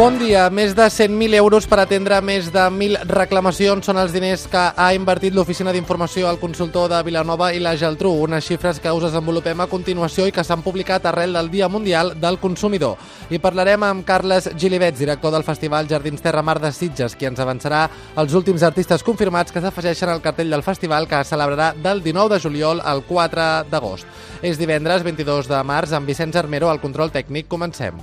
Bon dia. Més de 100.000 euros per atendre més de 1.000 reclamacions són els diners que ha invertit l'Oficina d'Informació al consultor de Vilanova i la Geltrú, unes xifres que us desenvolupem a continuació i que s'han publicat arrel del Dia Mundial del Consumidor. I parlarem amb Carles Gilivets, director del Festival Jardins Terra Mar de Sitges, qui ens avançarà els últims artistes confirmats que s'afegeixen al cartell del festival que es celebrarà del 19 de juliol al 4 d'agost. És divendres 22 de març amb Vicenç Armero al control tècnic. Comencem.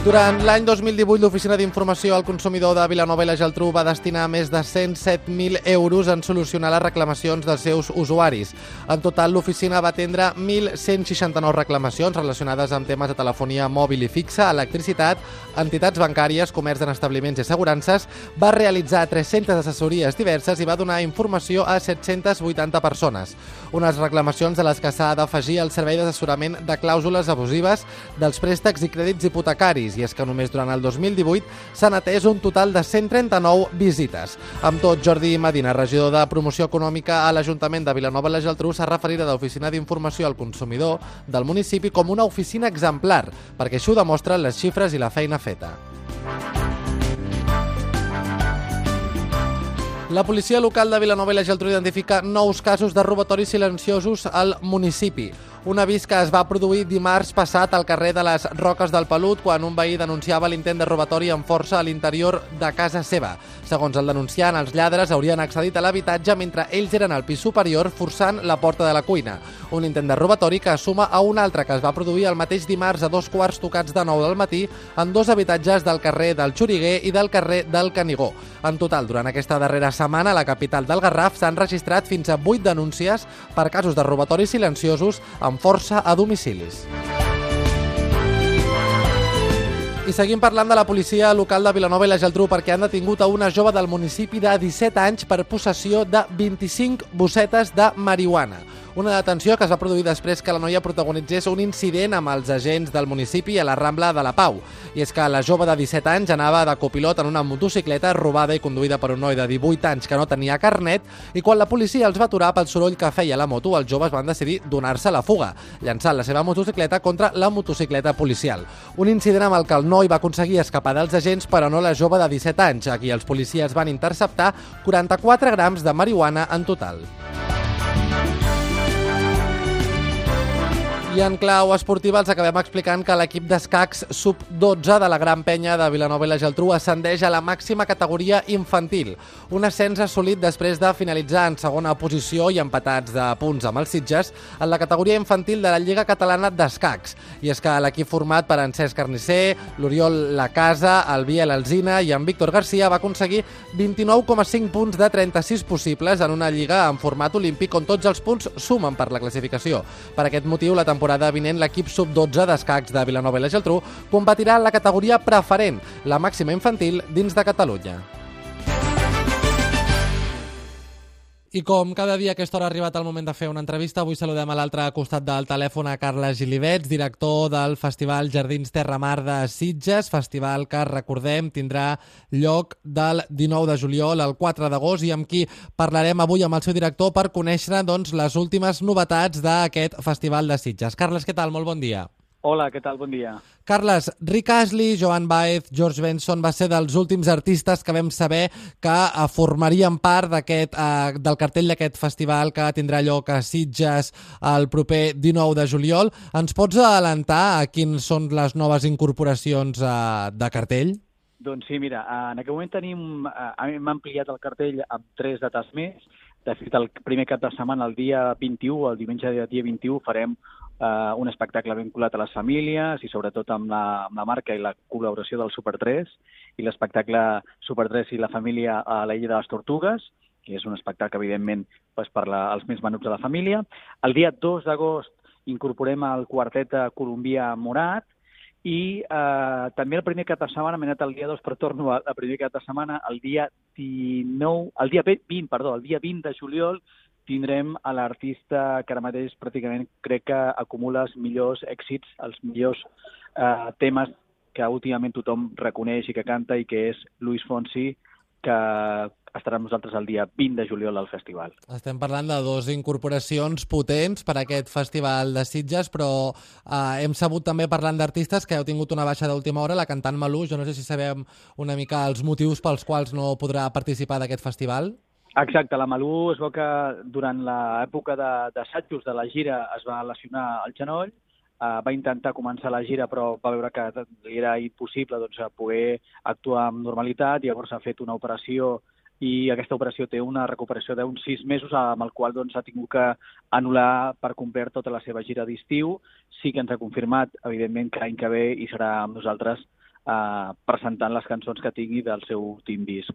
Durant l'any 2018, l'Oficina d'Informació al Consumidor de Vilanova i la Geltrú va destinar més de 107.000 euros en solucionar les reclamacions dels seus usuaris. En total, l'oficina va atendre 1.169 reclamacions relacionades amb temes de telefonia mòbil i fixa, electricitat, entitats bancàries, comerç en establiments i assegurances, va realitzar 300 assessories diverses i va donar informació a 780 persones. Unes reclamacions a les que s'ha d'afegir el servei d'assessorament de clàusules abusives dels préstecs i crèdits hipotecaris, i és que només durant el 2018 s'han atès un total de 139 visites. Amb tot, Jordi Medina, regidor de Promoció Econòmica a l'Ajuntament de Vilanova i la Geltrú, s'ha referit a l'Oficina d'Informació al Consumidor del municipi com una oficina exemplar, perquè això ho demostren les xifres i la feina feta. La policia local de Vilanova i la Geltrú identifica nous casos de robatoris silenciosos al municipi. Un avís que es va produir dimarts passat al carrer de les Roques del Pelut quan un veí denunciava l'intent de robatori amb força a l'interior de casa seva. Segons el denunciant, els lladres haurien accedit a l'habitatge mentre ells eren al pis superior forçant la porta de la cuina. Un intent de robatori que suma a un altre que es va produir el mateix dimarts a dos quarts tocats de nou del matí en dos habitatges del carrer del Xuriguer i del carrer del Canigó. En total, durant aquesta darrera setmana, a la capital del Garraf s'han registrat fins a 8 denúncies per casos de robatoris silenciosos amb força a domicilis. I seguim parlant de la policia local de Vilanova i la Geltrú perquè han detingut a una jove del municipi de 17 anys per possessió de 25 bossetes de marihuana. Una detenció que es va produir després que la noia protagonitzés un incident amb els agents del municipi a la Rambla de la Pau. I és que la jove de 17 anys anava de copilot en una motocicleta robada i conduïda per un noi de 18 anys que no tenia carnet i quan la policia els va aturar pel soroll que feia la moto, els joves van decidir donar-se la fuga, llançant la seva motocicleta contra la motocicleta policial. Un incident amb el que el noi va aconseguir escapar dels agents, però no la jove de 17 anys, a qui els policies van interceptar 44 grams de marihuana en total. I en clau esportiva els acabem explicant que l'equip d'escacs sub-12 de la Gran Penya de Vilanova i la Geltrú ascendeix a la màxima categoria infantil. Un ascens assolit després de finalitzar en segona posició i empatats de punts amb els Sitges en la categoria infantil de la Lliga Catalana d'Escacs. I és que l'equip format per en Cesc Carnicer, l'Oriol Lacasa, el Biel Alzina i en Víctor Garcia va aconseguir 29,5 punts de 36 possibles en una lliga en format olímpic on tots els punts sumen per la classificació. Per aquest motiu, la temporada vinent l'equip sub-12 d'escacs de Vilanova i la Geltrú competirà en la categoria preferent, la màxima infantil dins de Catalunya. I com cada dia a aquesta hora ha arribat el moment de fer una entrevista, avui saludem a l'altre costat del telèfon a Carles Gilivets, director del Festival Jardins Terramar de Sitges, festival que, recordem, tindrà lloc del 19 de juliol al 4 d'agost i amb qui parlarem avui amb el seu director per conèixer doncs, les últimes novetats d'aquest Festival de Sitges. Carles, què tal? Molt bon dia. Hola, què tal? Bon dia. Carles, Rick Astley, Joan Baez, George Benson va ser dels últims artistes que vam saber que eh, formarien part d'aquest eh, del cartell d'aquest festival que tindrà lloc a Sitges el proper 19 de juliol. Ens pots adelantar a quins són les noves incorporacions eh, de cartell? Doncs sí, mira, en aquest moment tenim, eh, hem ampliat el cartell amb tres dates més. De fet, el primer cap de setmana, el dia 21, el diumenge dia 21, farem eh, un espectacle vinculat a les famílies i sobretot amb la, amb la marca i la col·laboració del Super 3 i l'espectacle Super 3 i la família a la Illa de les Tortugues, que és un espectacle, evidentment, pues, per la, els més menuts de la família. El dia 2 d'agost incorporem el quartet Columbia Morat, i eh, també el primer cap de setmana, m'he anat el dia 2, però torno al primer cap de setmana, el dia 19, el dia 20, perdó, el dia 20 de juliol, tindrem a l'artista que ara mateix pràcticament crec que acumula els millors èxits, els millors eh, temes que últimament tothom reconeix i que canta i que és Luis Fonsi, que estarà amb nosaltres el dia 20 de juliol al festival. Estem parlant de dues incorporacions potents per a aquest festival de Sitges, però eh, hem sabut també parlant d'artistes que heu tingut una baixa d'última hora, la cantant Malú, jo no sé si sabem una mica els motius pels quals no podrà participar d'aquest festival. Exacte, la Malú es veu que durant l'època d'assajos de, de la gira es va lesionar el genoll, uh, va intentar començar la gira però va veure que li era impossible doncs, poder actuar amb normalitat, i llavors ha fet una operació i aquesta operació té una recuperació d'uns sis mesos amb el qual doncs, ha tingut que anul·lar per complir tota la seva gira d'estiu. Sí que ens ha confirmat, evidentment, que l'any que ve hi serà amb nosaltres eh, presentant les cançons que tingui del seu últim disc.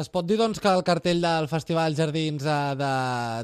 Es pot dir doncs, que el cartell del Festival Jardins eh, de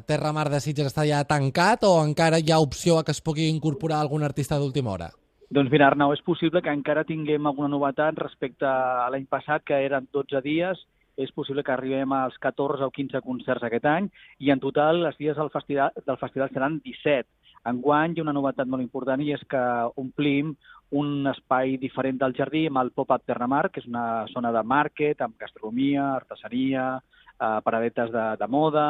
Terra Mar de Sitges està ja tancat o encara hi ha opció a que es pugui incorporar algun artista d'última hora? Doncs mira, Arnau, és possible que encara tinguem alguna novetat respecte a l'any passat, que eren 12 dies, és possible que arribem als 14 o 15 concerts aquest any i en total els dies del festival, del festival seran 17. Enguany hi ha una novetat molt important i és que omplim un espai diferent del jardí amb el Pop-Up Terramar, que és una zona de market amb gastronomia, artesania, eh, paradetes de, de moda,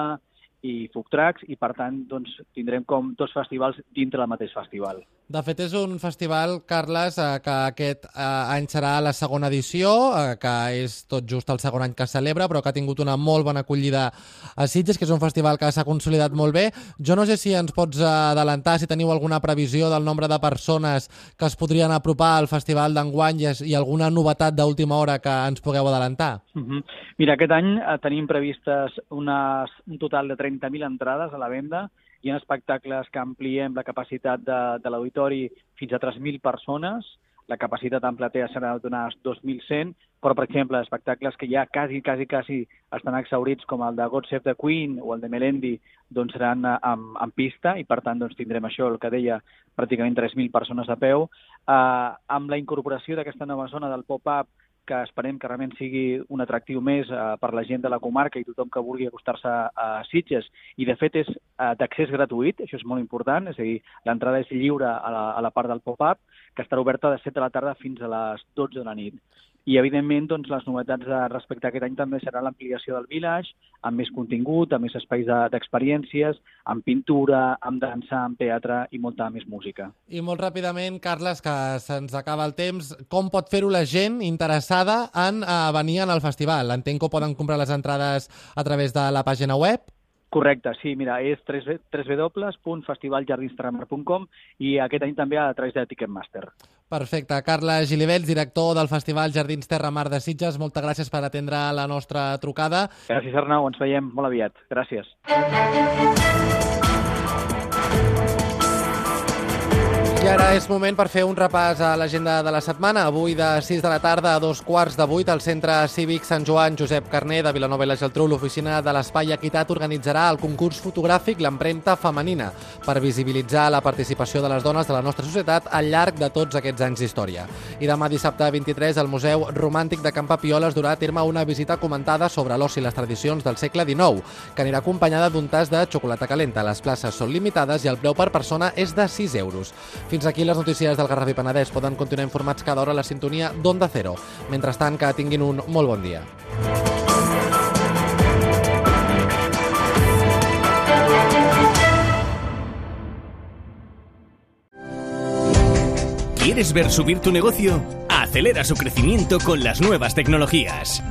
i food trucks i per tant doncs, tindrem com dos festivals dintre del mateix festival. De fet, és un festival, Carles, eh, que aquest eh, any serà la segona edició, eh, que és tot just el segon any que celebra, però que ha tingut una molt bona acollida a Sitges, que és un festival que s'ha consolidat molt bé. Jo no sé si ens pots adelantar, si teniu alguna previsió del nombre de persones que es podrien apropar al festival d'enguany i, alguna novetat d'última hora que ens pugueu adelantar. Uh -huh. Mira, aquest any tenim previstes unes, un total de 30.000 entrades a la venda, hi ha espectacles que ampliem la capacitat de, de l'auditori fins a 3.000 persones, la capacitat en platea serà d'unes 2.100, però, per exemple, espectacles que ja quasi, quasi, quasi estan exaurits, com el de God Save the Queen o el de Melendi, doncs seran en, en pista i, per tant, doncs, tindrem això, el que deia, pràcticament 3.000 persones a peu. Uh, amb la incorporació d'aquesta nova zona del pop-up que esperem que realment sigui un atractiu més eh, per la gent de la comarca i tothom que vulgui acostar-se a Sitges. I, de fet, és eh, d'accés gratuït, això és molt important, és a dir, l'entrada és lliure a la, a la part del pop-up, que estarà oberta de 7 de la tarda fins a les 12 de la nit. I, evidentment, doncs, les novetats de, respecte a aquest any també serà l'ampliació del village, amb més contingut, amb més espais d'experiències, de, amb pintura, amb dansa, amb teatre i molta més música. I molt ràpidament, Carles, que se'ns acaba el temps, com pot fer-ho la gent interessada en uh, venir al festival? Entenc que poden comprar les entrades a través de la pàgina web? Correcte, sí, mira, és www.festivaljardinstramar.com i aquest any també a través de Ticketmaster. Perfecte. Carles Gilibets, director del Festival Jardins Terra Mar de Sitges, moltes gràcies per atendre la nostra trucada. Gràcies, Arnau, ens veiem molt aviat. Gràcies. Ara és moment per fer un repàs a l'agenda de la setmana. Avui de 6 de la tarda a dos quarts de 8 al Centre Cívic Sant Joan Josep Carné de Vilanova i la Geltrú, l'oficina de l'Espai Equitat organitzarà el concurs fotogràfic L'empremta femenina per visibilitzar la participació de les dones de la nostra societat al llarg de tots aquests anys d'història. I demà dissabte 23 al Museu Romàntic de Camp Papiola es durà a terme una visita comentada sobre l'oci i les tradicions del segle XIX, que anirà acompanyada d'un tas de xocolata calenta. Les places són limitades i el preu per persona és de 6 euros. Fins aquí les notícies del Garraf i Penedès. Poden continuar informats cada hora a la sintonia d'Onda Cero. Mentrestant, que tinguin un molt bon dia. ¿Quieres ver subir tu negocio? Acelera su crecimiento con las nuevas tecnologías.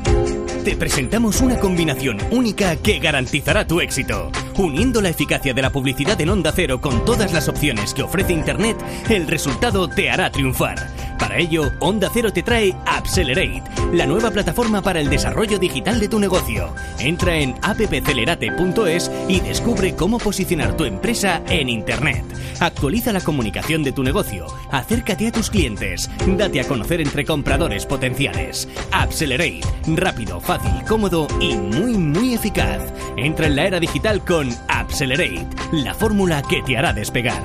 Te presentamos una combinación única que garantizará tu éxito. Uniendo la eficacia de la publicidad en onda cero con todas las opciones que ofrece Internet, el resultado te hará triunfar. Para ello, Onda Cero te trae Accelerate, la nueva plataforma para el desarrollo digital de tu negocio. Entra en appcelerate.es y descubre cómo posicionar tu empresa en Internet. Actualiza la comunicación de tu negocio, acércate a tus clientes, date a conocer entre compradores potenciales. Accelerate, rápido, fácil, cómodo y muy, muy eficaz. Entra en la era digital con Accelerate, la fórmula que te hará despegar.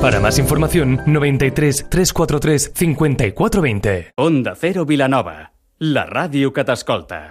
Para más información, 93 343 5420. Onda Cero Vilanova, la ràdio que.